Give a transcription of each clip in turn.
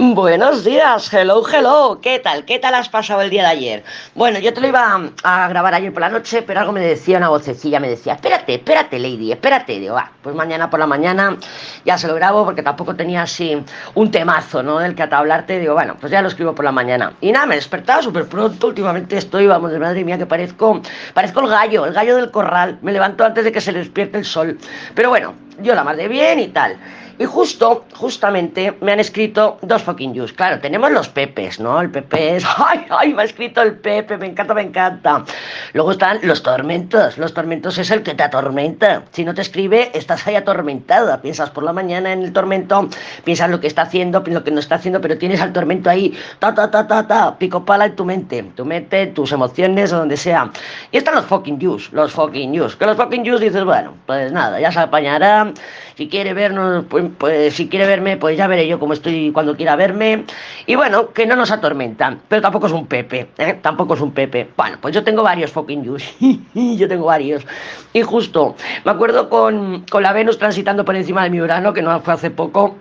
Buenos días, hello, hello. ¿Qué tal? ¿Qué tal has pasado el día de ayer? Bueno, yo te lo iba a grabar ayer por la noche, pero algo me decía una vocecilla, me decía, espérate, espérate, Lady, espérate. Digo, va, pues mañana por la mañana ya se lo grabo porque tampoco tenía así un temazo, ¿no? Del que hablarte. Digo, bueno, pues ya lo escribo por la mañana. Y nada, me he despertado súper pronto. Últimamente estoy, vamos, de madre mía, que parezco, parezco el gallo, el gallo del corral. Me levanto antes de que se despierte el sol. Pero bueno, yo la de bien y tal. Y justo, justamente, me han escrito dos fucking yous. Claro, tenemos los pepes, ¿no? El pepe es... ¡Ay, ay! Me ha escrito el pepe, me encanta, me encanta. Luego están los tormentos. Los tormentos es el que te atormenta. Si no te escribe, estás ahí atormentada. Piensas por la mañana en el tormento, piensas lo que está haciendo, lo que no está haciendo, pero tienes al tormento ahí, ta, ta, ta, ta, ta, pico pala en tu mente. Tu mente, tus emociones, o donde sea. Y están los fucking yous, los fucking yous. Que los fucking yous dices, bueno, pues nada, ya se apañará. Si quiere vernos, pues pues si quiere verme, pues ya veré yo cómo estoy cuando quiera verme. Y bueno, que no nos atormentan, pero tampoco es un Pepe, ¿eh? tampoco es un Pepe. Bueno, pues yo tengo varios fucking yous, yo tengo varios. Y justo, me acuerdo con, con la Venus transitando por encima de mi verano, que no fue hace poco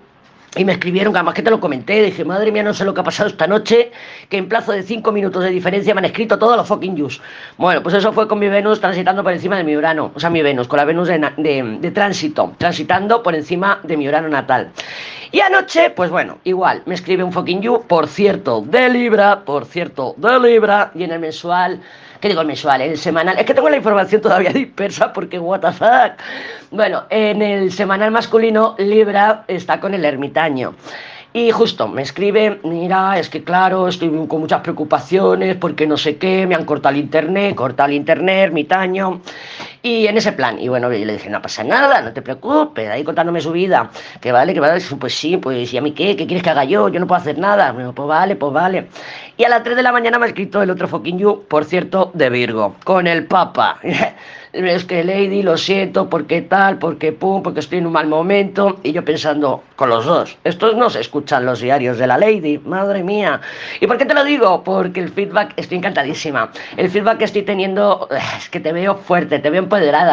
y me escribieron, además que te lo comenté, dije, madre mía, no sé lo que ha pasado esta noche, que en plazo de cinco minutos de diferencia me han escrito todos los fucking yous. Bueno, pues eso fue con mi Venus transitando por encima de mi Urano, o sea, mi Venus, con la Venus de, de tránsito, transitando por encima de mi Urano natal. Y anoche, pues bueno, igual, me escribe un fucking you, por cierto, de Libra, por cierto, de Libra, y en el mensual ¿Qué digo el mensual? El semanal. Es que tengo la información todavía dispersa porque what the fuck. Bueno, en el semanal masculino Libra está con el ermitaño. Y justo me escribe, mira, es que claro, estoy con muchas preocupaciones porque no sé qué, me han cortado el internet, cortado el internet, ermitaño. Y en ese plan, y bueno, yo le dije, no pasa nada, no te preocupes, ahí contándome su vida, que vale, que vale, pues sí, pues ¿y a mí qué? ¿Qué quieres que haga yo? Yo no puedo hacer nada. Bueno, pues vale, pues vale. Y a las 3 de la mañana me ha escrito el otro fucking you, por cierto, de Virgo, con el Papa. es que Lady, lo siento, porque tal, porque pum, porque estoy en un mal momento. Y yo pensando, con los dos, estos no se escuchan los diarios de la Lady, madre mía. ¿Y por qué te lo digo? Porque el feedback, estoy encantadísima. El feedback que estoy teniendo es que te veo fuerte, te veo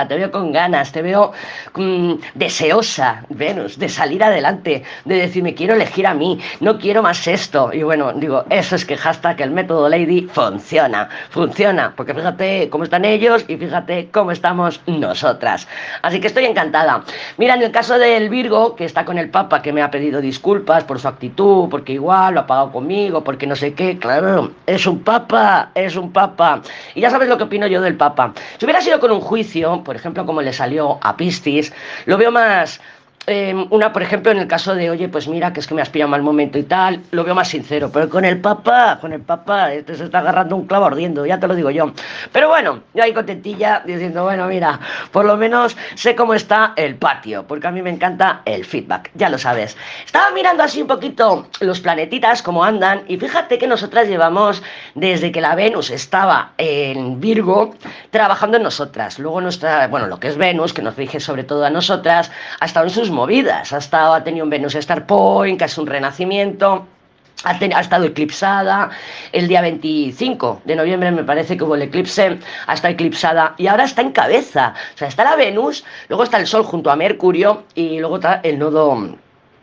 te veo con ganas, te veo mm, deseosa, Venus, de salir adelante, de decirme, quiero elegir a mí, no quiero más esto. Y bueno, digo, eso es que hashtag el método Lady funciona, funciona, porque fíjate cómo están ellos y fíjate cómo estamos nosotras. Así que estoy encantada. Mira, en el caso del Virgo, que está con el Papa, que me ha pedido disculpas por su actitud, porque igual lo ha pagado conmigo, porque no sé qué, claro, es un Papa, es un Papa. Y ya sabes lo que opino yo del Papa. Si hubiera sido con un juicio, por ejemplo, como le salió a Piscis, lo veo más Em, una, por ejemplo, en el caso de, oye, pues mira, que es que me has pillado mal momento y tal, lo veo más sincero. Pero con el papá, con el papá, este se está agarrando un clavo ardiendo, ya te lo digo yo. Pero bueno, yo ahí contentilla diciendo, bueno, mira, por lo menos sé cómo está el patio, porque a mí me encanta el feedback, ya lo sabes. Estaba mirando así un poquito los planetitas, cómo andan, y fíjate que nosotras llevamos desde que la Venus estaba en Virgo, trabajando en nosotras. Luego nuestra, bueno, lo que es Venus, que nos rige sobre todo a nosotras, ha en sus movidas. Ha, estado, ha tenido un Venus Star Point, que es un renacimiento. Ha, ha, estado eclipsada el día 25 de noviembre, me parece que hubo el eclipse, ha estado eclipsada y ahora está en cabeza. O sea, está la Venus, luego está el Sol junto a Mercurio y luego está el nodo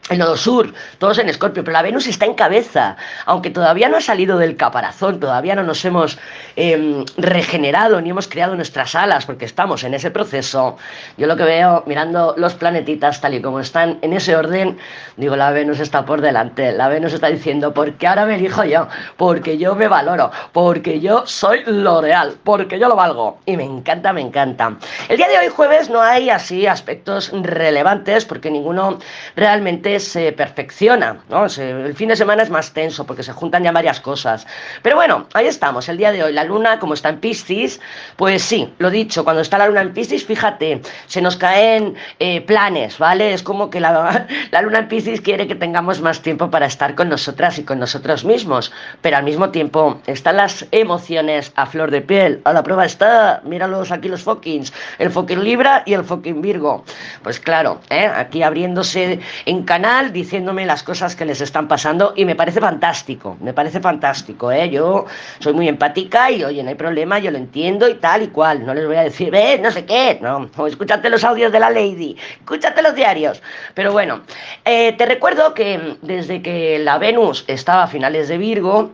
el nodo sur, todos en Escorpio, pero la Venus está en cabeza, aunque todavía no ha salido del caparazón, todavía no nos hemos em, regenerado ni hemos creado nuestras alas, porque estamos en ese proceso. Yo lo que veo, mirando los planetitas tal y como están en ese orden, digo, la Venus está por delante, la Venus está diciendo, porque ahora me elijo yo, porque yo me valoro, porque yo soy lo real, porque yo lo valgo. Y me encanta, me encanta. El día de hoy, jueves, no hay así aspectos relevantes, porque ninguno realmente se perfecciona, ¿no? el fin de semana es más tenso porque se juntan ya varias cosas. Pero bueno, ahí estamos, el día de hoy. La luna, como está en Piscis, pues sí, lo dicho, cuando está la luna en Piscis, fíjate, se nos caen eh, planes, ¿vale? Es como que la, la luna en Piscis quiere que tengamos más tiempo para estar con nosotras y con nosotros mismos, pero al mismo tiempo están las emociones a flor de piel. A la prueba está, míralos aquí los fuckings, el fucking Libra y el fucking Virgo. Pues claro, ¿eh? aquí abriéndose en canal canal diciéndome las cosas que les están pasando y me parece fantástico, me parece fantástico, ¿eh? Yo soy muy empática y, oye, no hay problema, yo lo entiendo y tal y cual. No les voy a decir, ve, no sé qué, no, escúchate los audios de la Lady, escúchate los diarios. Pero bueno, eh, te recuerdo que desde que la Venus estaba a finales de Virgo,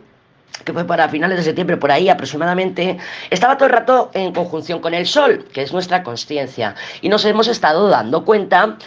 que fue para finales de septiembre, por ahí aproximadamente, estaba todo el rato en conjunción con el Sol, que es nuestra conciencia. Y nos hemos estado dando cuenta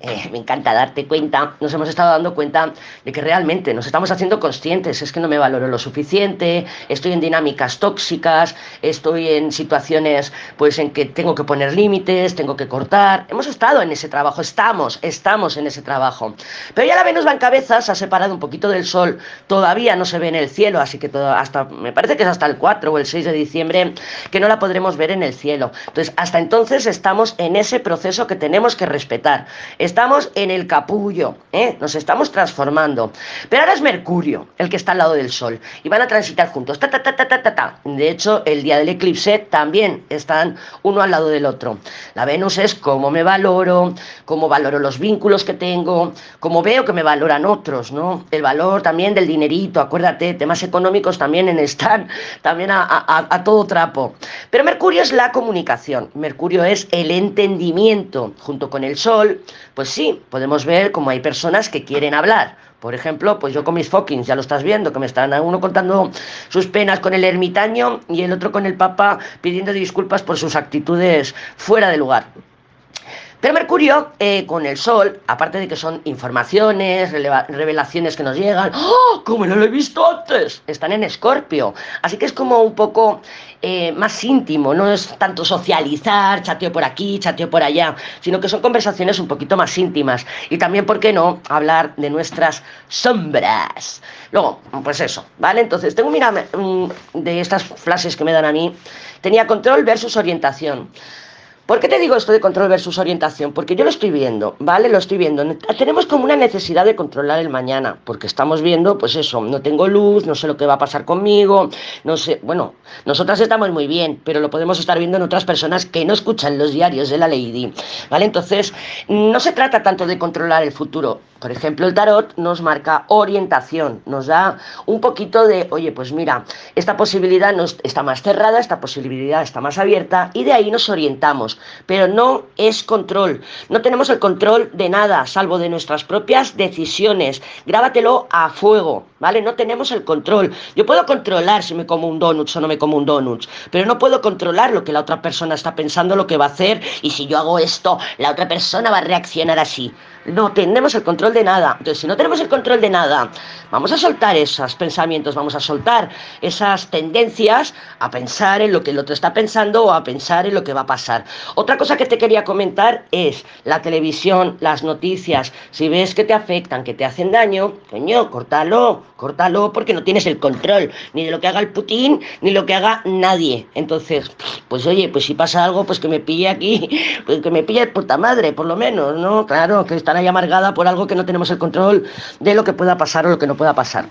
eh, me encanta darte cuenta, nos hemos estado dando cuenta de que realmente nos estamos haciendo conscientes, es que no me valoro lo suficiente, estoy en dinámicas tóxicas, estoy en situaciones pues en que tengo que poner límites, tengo que cortar. Hemos estado en ese trabajo, estamos, estamos en ese trabajo. Pero ya la Venus va en cabeza, se ha separado un poquito del Sol, todavía no se ve en el cielo, así que hasta, me parece que es hasta el 4 o el 6 de diciembre que no la podremos ver en el cielo. Entonces, hasta entonces estamos en ese proceso que tenemos que respetar. Estamos en el capullo, ¿eh? nos estamos transformando. Pero ahora es Mercurio el que está al lado del Sol y van a transitar juntos. Ta, ta, ta, ta, ta, ta. De hecho, el día del eclipse también están uno al lado del otro. La Venus es cómo me valoro, cómo valoro los vínculos que tengo, cómo veo que me valoran otros, ¿no? El valor también del dinerito, acuérdate, temas económicos también en están también a, a todo trapo. Pero Mercurio es la comunicación, Mercurio es el entendimiento junto con el Sol pues sí, podemos ver cómo hay personas que quieren hablar. Por ejemplo, pues yo con mis fuckings, ya lo estás viendo, que me están uno contando sus penas con el ermitaño y el otro con el papa pidiendo disculpas por sus actitudes fuera de lugar. Pero Mercurio, eh, con el Sol, aparte de que son informaciones, revelaciones que nos llegan, ¡oh! ¡Cómo no lo he visto antes! Están en Escorpio. Así que es como un poco eh, más íntimo, no es tanto socializar, chateo por aquí, chateo por allá, sino que son conversaciones un poquito más íntimas. Y también, ¿por qué no?, hablar de nuestras sombras. Luego, pues eso, ¿vale? Entonces, tengo, mira, mm, de estas frases que me dan a mí, tenía control versus orientación. ¿Por qué te digo esto de control versus orientación? Porque yo lo estoy viendo, ¿vale? Lo estoy viendo. Tenemos como una necesidad de controlar el mañana, porque estamos viendo, pues eso, no tengo luz, no sé lo que va a pasar conmigo, no sé, bueno, nosotras estamos muy bien, pero lo podemos estar viendo en otras personas que no escuchan los diarios de la Lady, ¿vale? Entonces, no se trata tanto de controlar el futuro. Por ejemplo, el tarot nos marca orientación, nos da un poquito de, oye, pues mira, esta posibilidad no está más cerrada, esta posibilidad está más abierta, y de ahí nos orientamos pero no es control. No tenemos el control de nada, salvo de nuestras propias decisiones. Grábatelo a fuego, ¿vale? No tenemos el control. Yo puedo controlar si me como un donut o no me como un donut, pero no puedo controlar lo que la otra persona está pensando, lo que va a hacer, y si yo hago esto, la otra persona va a reaccionar así. No tenemos el control de nada. Entonces, si no tenemos el control de nada, vamos a soltar esos pensamientos, vamos a soltar esas tendencias a pensar en lo que el otro está pensando o a pensar en lo que va a pasar. Otra cosa que te quería comentar es la televisión, las noticias. Si ves que te afectan, que te hacen daño, coño, córtalo, córtalo porque no tienes el control ni de lo que haga el Putin ni lo que haga nadie. Entonces, pues oye, pues si pasa algo, pues que me pille aquí, pues que me pille puta madre, por lo menos, ¿no? Claro, que amargada por algo que no tenemos el control de lo que pueda pasar o lo que no pueda pasar.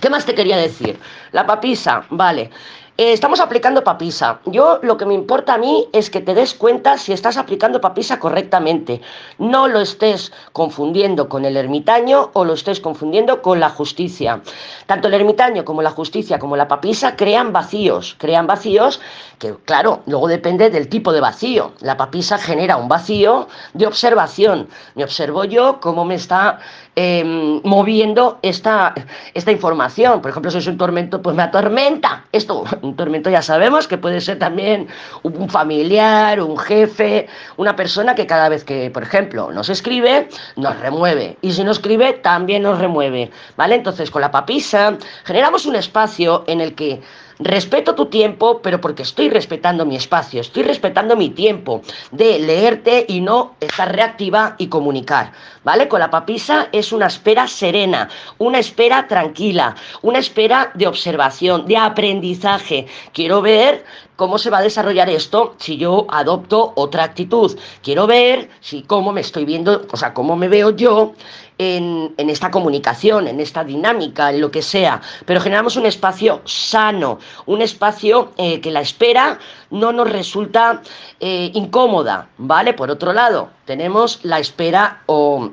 ¿Qué más te quería decir? La papisa, vale. Eh, estamos aplicando papisa. Yo lo que me importa a mí es que te des cuenta si estás aplicando papisa correctamente. No lo estés confundiendo con el ermitaño o lo estés confundiendo con la justicia. Tanto el ermitaño como la justicia como la papisa crean vacíos. Crean vacíos que, claro, luego depende del tipo de vacío. La papisa genera un vacío de observación. Me observo yo cómo me está Em, moviendo esta, esta información. Por ejemplo, si es un tormento, pues me atormenta. Esto, un tormento ya sabemos que puede ser también un familiar, un jefe, una persona que cada vez que, por ejemplo, nos escribe, nos remueve. Y si no escribe, también nos remueve. ¿Vale? Entonces, con la papisa generamos un espacio en el que Respeto tu tiempo, pero porque estoy respetando mi espacio, estoy respetando mi tiempo de leerte y no estar reactiva y comunicar. ¿Vale? Con la papisa es una espera serena, una espera tranquila, una espera de observación, de aprendizaje. Quiero ver cómo se va a desarrollar esto si yo adopto otra actitud. Quiero ver si cómo me estoy viendo, o sea, cómo me veo yo en, esta comunicación, en esta dinámica, en lo que sea, pero generamos un espacio sano, un espacio eh, que la espera no nos resulta eh, incómoda, ¿vale? Por otro lado, tenemos la espera o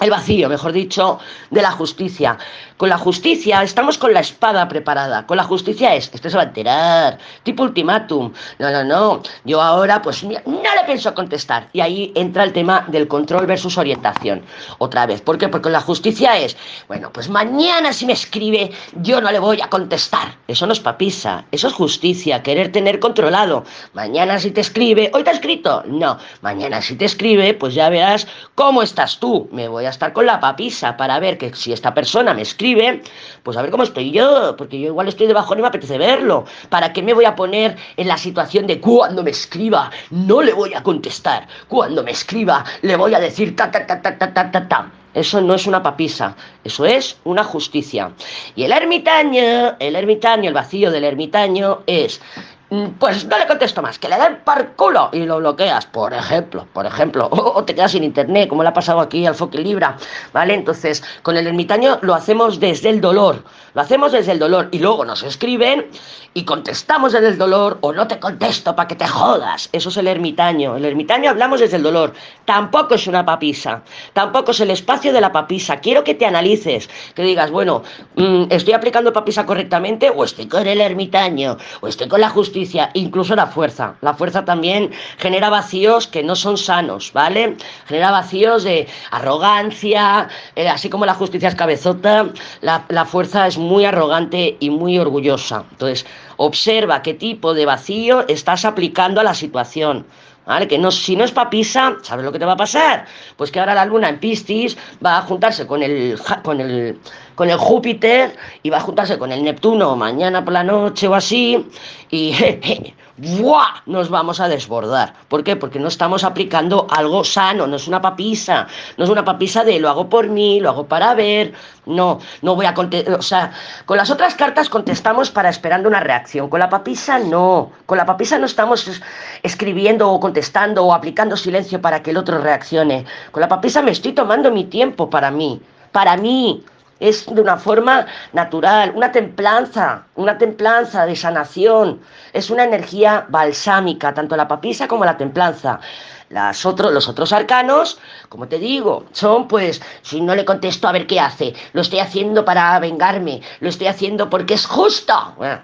el vacío, mejor dicho, de la justicia. Con la justicia estamos con la espada preparada. Con la justicia es, esto se va a enterar, tipo ultimátum. No, no, no. Yo ahora pues no le pienso contestar. Y ahí entra el tema del control versus orientación. Otra vez. ¿Por qué? Porque la justicia es, bueno, pues mañana si me escribe yo no le voy a contestar. Eso no es papisa, eso es justicia, querer tener controlado. Mañana si te escribe, hoy te ha escrito. No, mañana si te escribe, pues ya verás cómo estás tú. Me voy a estar con la papisa para ver que si esta persona me escribe, pues a ver cómo estoy yo, porque yo igual estoy debajo y me apetece verlo. ¿Para qué me voy a poner en la situación de cuando me escriba no le voy a contestar? Cuando me escriba le voy a decir ta ta ta ta ta ta ta ta. Eso no es una papisa, eso es una justicia. Y el ermitaño, el ermitaño, el vacío del ermitaño es pues no le contesto más, que le den par culo y lo bloqueas, por ejemplo, por ejemplo, o, te quedas sin internet, como le ha pasado aquí al Foque Libra, ¿vale? Entonces, con el ermitaño lo hacemos desde el dolor, lo hacemos desde el dolor y luego nos escriben y contestamos desde el dolor o no te contesto para que te jodas. Eso es el ermitaño. El ermitaño hablamos desde el dolor. Tampoco es una papisa, tampoco es el espacio de la papisa. Quiero que te analices, que digas, bueno, mm, ¿estoy aplicando papisa correctamente o estoy con el ermitaño o estoy con la justicia? Incluso la fuerza. La fuerza también genera vacíos que no son sanos, ¿vale? Genera vacíos de arrogancia, eh, así como la justicia es cabezota, la, la fuerza es muy arrogante y muy orgullosa. Entonces, observa qué tipo de vacío estás aplicando a la situación. ¿Vale? Que no, si no es papisa, ¿sabes lo que te va a pasar? Pues que ahora la luna en Piscis va a juntarse con el, con el, con el Júpiter y va a juntarse con el Neptuno mañana por la noche o así y ¡buah! nos vamos a desbordar. ¿Por qué? Porque no estamos aplicando algo sano, no es una papisa, no es una papisa de lo hago por mí, lo hago para ver, no, no voy a contestar, o sea, con las otras cartas contestamos para esperando una reacción, con la papisa no, con la papisa no estamos escribiendo o contestando o aplicando silencio para que el otro reaccione, con la papisa me estoy tomando mi tiempo para mí, para mí, es de una forma natural, una templanza, una templanza de sanación, es una energía balsámica, tanto la papisa como la templanza. Las los otros arcanos, como te digo, son pues, si no le contesto a ver qué hace, lo estoy haciendo para vengarme, lo estoy haciendo porque es justo.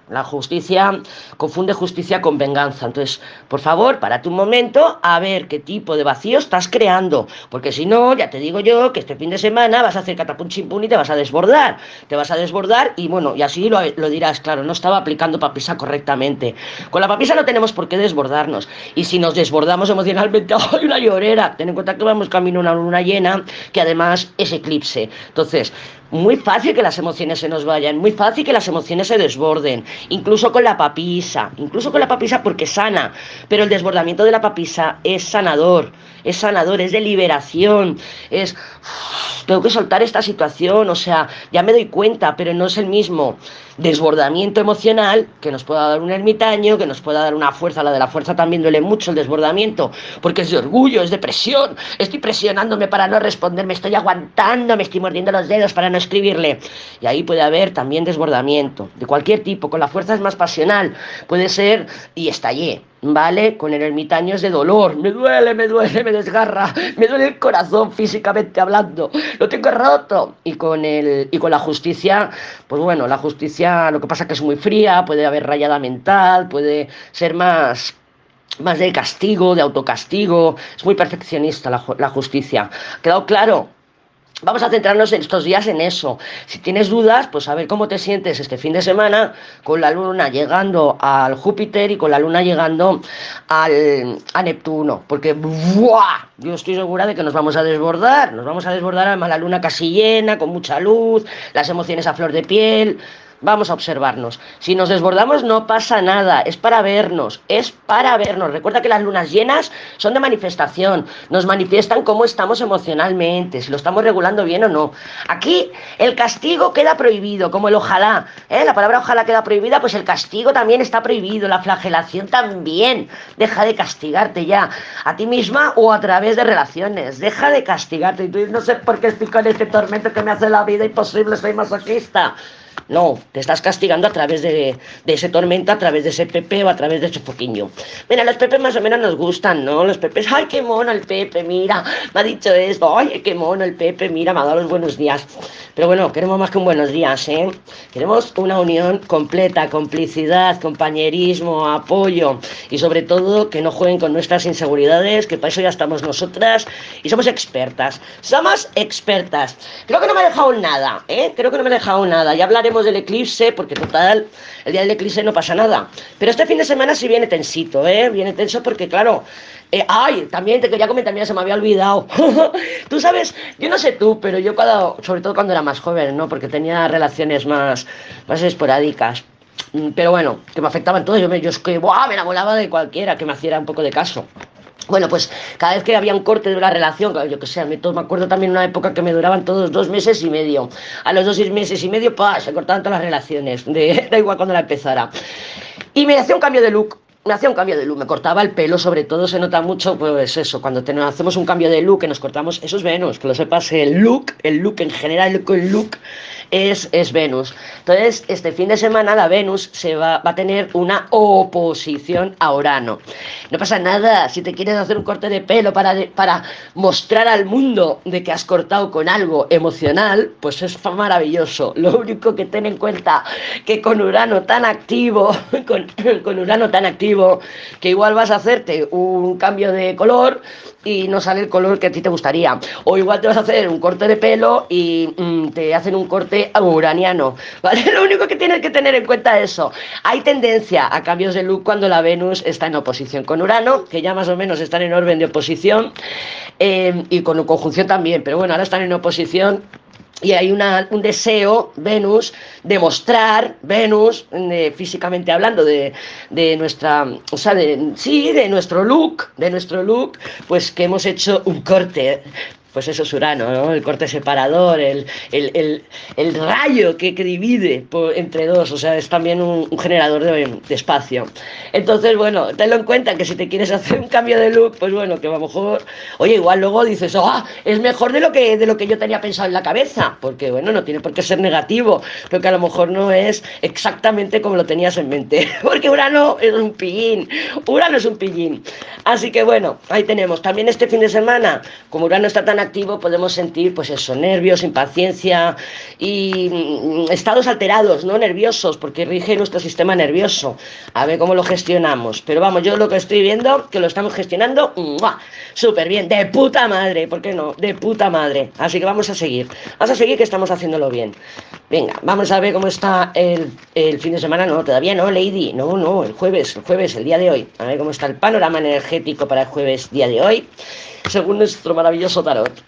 la justicia confunde justicia con venganza. Entonces, por favor, párate un momento a ver qué tipo de vacío estás creando, porque si no, ya te digo yo que este fin de semana vas a hacer catapum chimpún y te vas a desbordar. Te vas a desbordar y bueno, y así lo, lo dirás, claro, no estaba aplicando papisa correctamente. Con la papisa no tenemos por qué desbordarnos. Y si nos desbordamos emocionalmente, ¡ay, una llorera! Ten en cuenta que vamos camino a una luna llena, que además es eclipse. Entonces, muy fácil que las emociones se nos vayan, muy fácil que las emociones se desborden, incluso con la papisa, incluso con la papisa porque sana, pero el desbordamiento de la papisa es sanador, es sanador, es de liberación, es tengo que soltar esta situación, o sea, ya me doy cuenta, pero no es el mismo desbordamiento emocional que nos pueda dar un ermitaño, que nos pueda dar una fuerza, la de la fuerza también duele mucho el desbordamiento, porque es de orgullo, es de presión, estoy presionándome para no responder, me estoy aguantando, me estoy mordiendo los dedos para no escribirle. Y ahí puede haber también desbordamiento, de cualquier tipo, con la fuerza es más pasional, puede ser y estallé, ¿vale? Con el ermitaño es de dolor, me duele, me duele, me desgarra, me duele el corazón físicamente hablando, lo tengo roto. Y con el y con la justicia, pues bueno, la justicia lo que pasa es que es muy fría, puede haber rayada mental, puede ser más más de castigo, de autocastigo, es muy perfeccionista la, la justicia. ¿Ha quedado claro? Vamos a centrarnos en estos días en eso. Si tienes dudas, pues a ver cómo te sientes este fin de semana con la luna llegando al Júpiter y con la luna llegando al, a Neptuno. Porque ¡buah! yo estoy segura de que nos vamos a desbordar. Nos vamos a desbordar además la luna casi llena, con mucha luz, las emociones a flor de piel vamos a observarnos. Si nos desbordamos no pasa nada, es para vernos, es para vernos. Recuerda que las lunas llenas son de manifestación, nos manifiestan cómo estamos emocionalmente, si lo estamos regulando bien o no. Aquí el castigo queda prohibido, como el ojalá. ¿eh? La palabra ojalá queda prohibida, pues el castigo también está prohibido, la flagelación también. Deja de castigarte ya, a ti misma o a través de relaciones. Deja de castigarte. Y tú no sé por qué estoy con este tormento que me hace la vida imposible, soy masoquista. No, te estás castigando a través de, ese tormento, a través de ese Pepe o a través de ese foquiño. Mira, los Pepe más o menos nos gustan, ¿no? Los Pepes, ay, qué mono el Pepe, mira, me ha dicho esto, ay, qué mono el Pepe, mira, me ha dado los buenos días. Pero bueno, queremos más que un buenos días, ¿eh? Queremos una unión completa, complicidad, compañerismo, apoyo y sobre todo que no jueguen con nuestras inseguridades, que para eso ya estamos nosotras y somos expertas. Somos expertas. Creo que no me he dejado nada, ¿eh? Creo que no me he dejado nada. Ya hablaremos del eclipse, porque total, el día del eclipse no pasa nada. Pero este fin de semana sí viene tensito, ¿eh? Viene tenso porque, claro, eh, ay, también te quería comentar, mira, se me había olvidado. tú sabes, yo no sé tú, pero yo cuando, sobre todo cuando era más joven, ¿no? Porque tenía relaciones más, más esporádicas. Mm, pero bueno, que me afectaban todo. Yo, me, yo es que, ¡buah! Me enamoraba de cualquiera que me hiciera un poco de caso. Bueno, pues cada vez que había un corte de una relación, yo que sé, me, me acuerdo también una época que me duraban todos dos meses y medio. A los dos meses y medio, pa, se cortaban todas las relaciones, da igual cuando la empezara. Y me hacía un cambio de look me hacía un cambio de look, me cortaba el pelo, sobre todo se nota mucho, pues eso, cuando hacemos un cambio de look, que nos cortamos, eso es Venus, que lo sepas, el look, el look en general, el look es, es Venus. Entonces, este fin de semana la Venus se va, va a tener una oposición a Urano. No pasa nada, si te quieres hacer un corte de pelo para, para mostrar al mundo de que has cortado con algo emocional, pues es maravilloso. Lo único que ten en cuenta que con Urano tan activo, con, con Urano tan activo, que igual vas a hacerte un cambio de color y no sale el color que a ti te gustaría. O igual te vas a hacer un corte de pelo y mm, te hacen un corte uraniano. ¿Vale? Lo único que tienes que tener en cuenta es eso. Hay tendencia a cambios de look cuando la Venus está en oposición con Urano, que ya más o menos están en orden de oposición, eh, y con conjunción también, pero bueno, ahora están en oposición y hay un deseo, Venus, de mostrar, Venus, físicamente hablando, de, de, nuestra, o sea, de, sí, de nuestro look, de nuestro look, pues que hemos hecho un corte pues eso es Urano, ¿no? El corte separador, el, rayo que, divide entre dos, o sea, es también un, generador de, espacio. Entonces, bueno, tenlo en cuenta que si te quieres hacer un cambio de look, pues bueno, que a lo mejor, oye, igual luego dices, ah, es mejor de lo, que, de lo que yo tenía pensado en la cabeza, porque bueno, no tiene por qué ser negativo, pero que a lo mejor no es exactamente como lo tenías en mente, porque Urano es un pillín, Urano es un pillín. Así que bueno, ahí tenemos. También este fin de semana, como Urano está tan activo podemos sentir, pues eso, nervios, impaciencia y mm, estados alterados, ¿no? Nerviosos, porque rige nuestro sistema nervioso. A ver cómo lo gestionamos. Pero vamos, yo lo que estoy viendo, que lo estamos gestionando, súper bien, de puta madre, ¿por qué no? De puta madre. Así que vamos a seguir. Vamos a seguir que estamos haciéndolo bien. Venga, vamos a ver cómo está el, el fin de semana. No, todavía no, Lady. No, no, el jueves, el jueves, el día de hoy. A ver cómo está el panorama energético para el jueves, día de hoy según nuestro maravilloso tarot.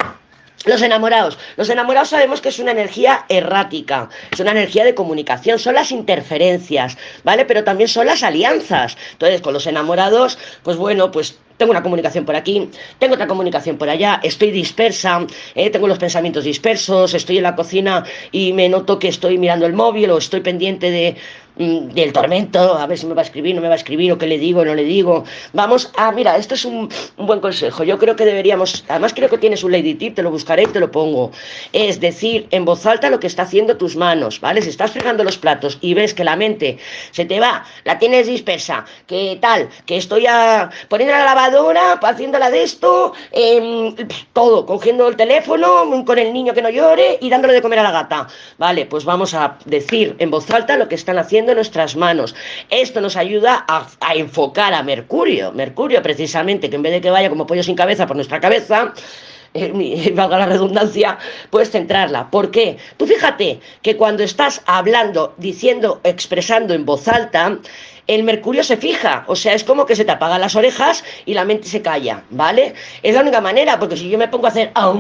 Los enamorados. Los enamorados sabemos que es una energía errática, es una energía de comunicación, son las interferencias, ¿vale? Pero también son las alianzas. Entonces, con los enamorados, pues bueno, pues tengo una comunicación por aquí, tengo otra comunicación por allá, estoy dispersa, ¿eh? tengo los pensamientos dispersos, estoy en la cocina y me noto que estoy mirando el móvil o estoy pendiente de del tormento, a ver si me va a escribir, no me va a escribir, o qué le digo, no le digo. Vamos a, mira, esto es un, buen consejo. Yo creo que deberíamos, además creo que tienes un lady tip, te lo buscaré y te lo pongo. Es decir, en voz alta lo que está haciendo tus manos, ¿vale? Si estás fregando los platos y ves que la mente se te va, la tienes dispersa, que tal, que estoy a, poniendo la lavadora, haciéndola de esto, em, todo, cogiendo el teléfono con el niño que no llore y dándole de comer a la gata. Vale, pues vamos a decir en voz alta lo que están haciendo nuestras manos. Esto nos ayuda a, enfocar a Mercurio. Mercurio, precisamente, que en vez de que vaya como pollo sin cabeza por nuestra cabeza, eh, valga la redundancia, puedes centrarla. ¿Por qué? Tú fíjate que cuando estás hablando, diciendo, expresando en voz alta, el mercurio se fija, o sea, es como que se te apagan las orejas y la mente se calla, ¿vale? Es la única manera, porque si yo me pongo a hacer a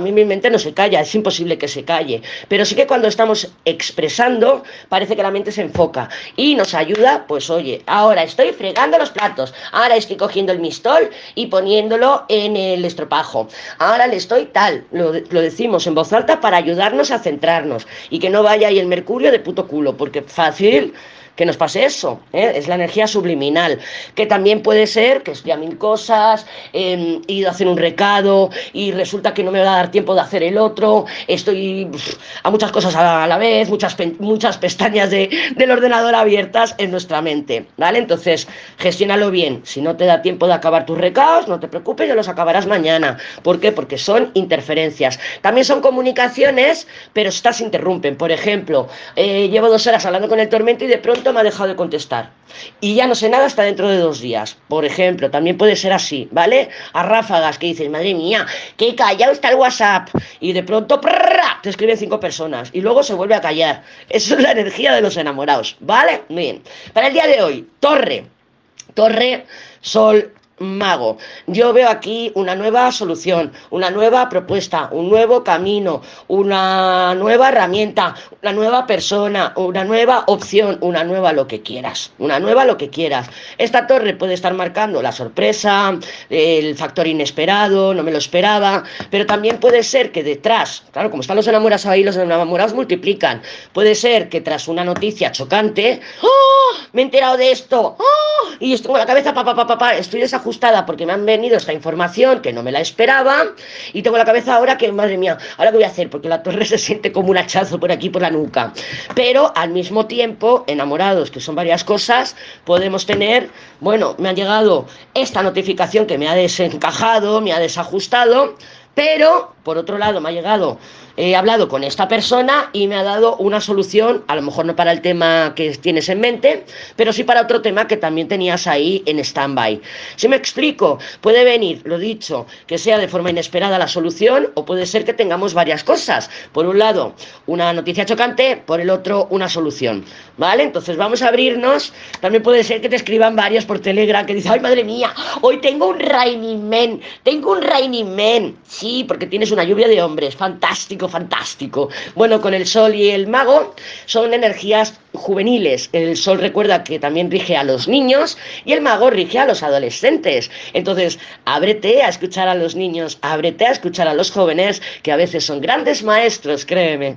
mí mi mente no se calla, es imposible que se calle, pero sí que cuando estamos expresando parece que la mente se enfoca y nos ayuda, pues oye, ahora estoy fregando los platos, ahora estoy cogiendo el mistol y poniéndolo en el estropajo, ahora le estoy tal, lo, lo decimos en voz alta para ayudarnos a centrarnos y que no vaya ahí el mercurio de puto culo, porque fácil que nos pase eso, ¿eh? es la energía subliminal, que también puede ser que estoy a mil cosas, he ido a hacer un recado y resulta que no me va a dar tiempo de hacer el otro, estoy a muchas cosas a la vez, muchas, muchas pestañas de, del ordenador abiertas en nuestra mente, ¿vale? Entonces, gestiónalo bien, si no te da tiempo de acabar tus recados, no te preocupes, ya los acabarás mañana. ¿Por qué? Porque son interferencias. También son comunicaciones, pero estas interrumpen. Por ejemplo, eh, llevo dos horas hablando con el tormento y de pronto me ha dejado de contestar. Y ya no sé nada hasta dentro de dos días. Por ejemplo, también puede ser así, ¿vale? A ráfagas que dices, madre mía, qué callado está el WhatsApp. Y de pronto te escriben cinco personas y luego se vuelve a callar. Eso es la energía de los enamorados, ¿vale? Bien. Para el día de hoy, Torre. Torre, Sol, mago. Yo veo aquí una nueva solución, una nueva propuesta, un nuevo camino, una nueva herramienta, una nueva persona, una nueva opción, una nueva lo que quieras, una nueva lo que quieras. Esta torre puede estar marcando la sorpresa, el factor inesperado, no me lo esperaba, pero también puede ser que detrás, claro, como están los enamorados ahí, los enamorados multiplican. Puede ser que tras una noticia chocante, ¡oh! Me he enterado de esto, ¡oh! Y estoy con la cabeza, papá, papá, estoy desajustada ajustada porque me han venido esta información que no me la esperaba y tengo la cabeza ahora que, madre mía, ahora qué voy a hacer porque la torre se siente como un hachazo por aquí, por la nuca. Pero al mismo tiempo, enamorados, que son varias cosas, podemos tener, bueno, me ha llegado esta notificación que me ha desencajado, me ha desajustado, pero por otro lado me ha llegado he hablado con esta persona y me ha dado una solución, a lo mejor no para el tema que tienes en mente, pero sí para otro tema que también tenías ahí en stand-by. Si me explico, puede venir, lo dicho, que sea de forma inesperada la solución o puede ser que tengamos varias cosas. Por un lado, una noticia chocante, por el otro, una solución. ¿Vale? Entonces vamos a abrirnos. También puede ser que te escriban varios por Telegram que dicen, ay madre mía, hoy tengo un Raining Man, tengo un Raining Man. Sí, porque tienes una lluvia de hombres, fantástico. Bueno, con el sol y el mago son energías juveniles. El sol recuerda que también rige a los niños y el mago rige a los adolescentes. Entonces, ábrete a escuchar a los niños, ábrete a escuchar a los jóvenes, que a veces son grandes maestros, créeme.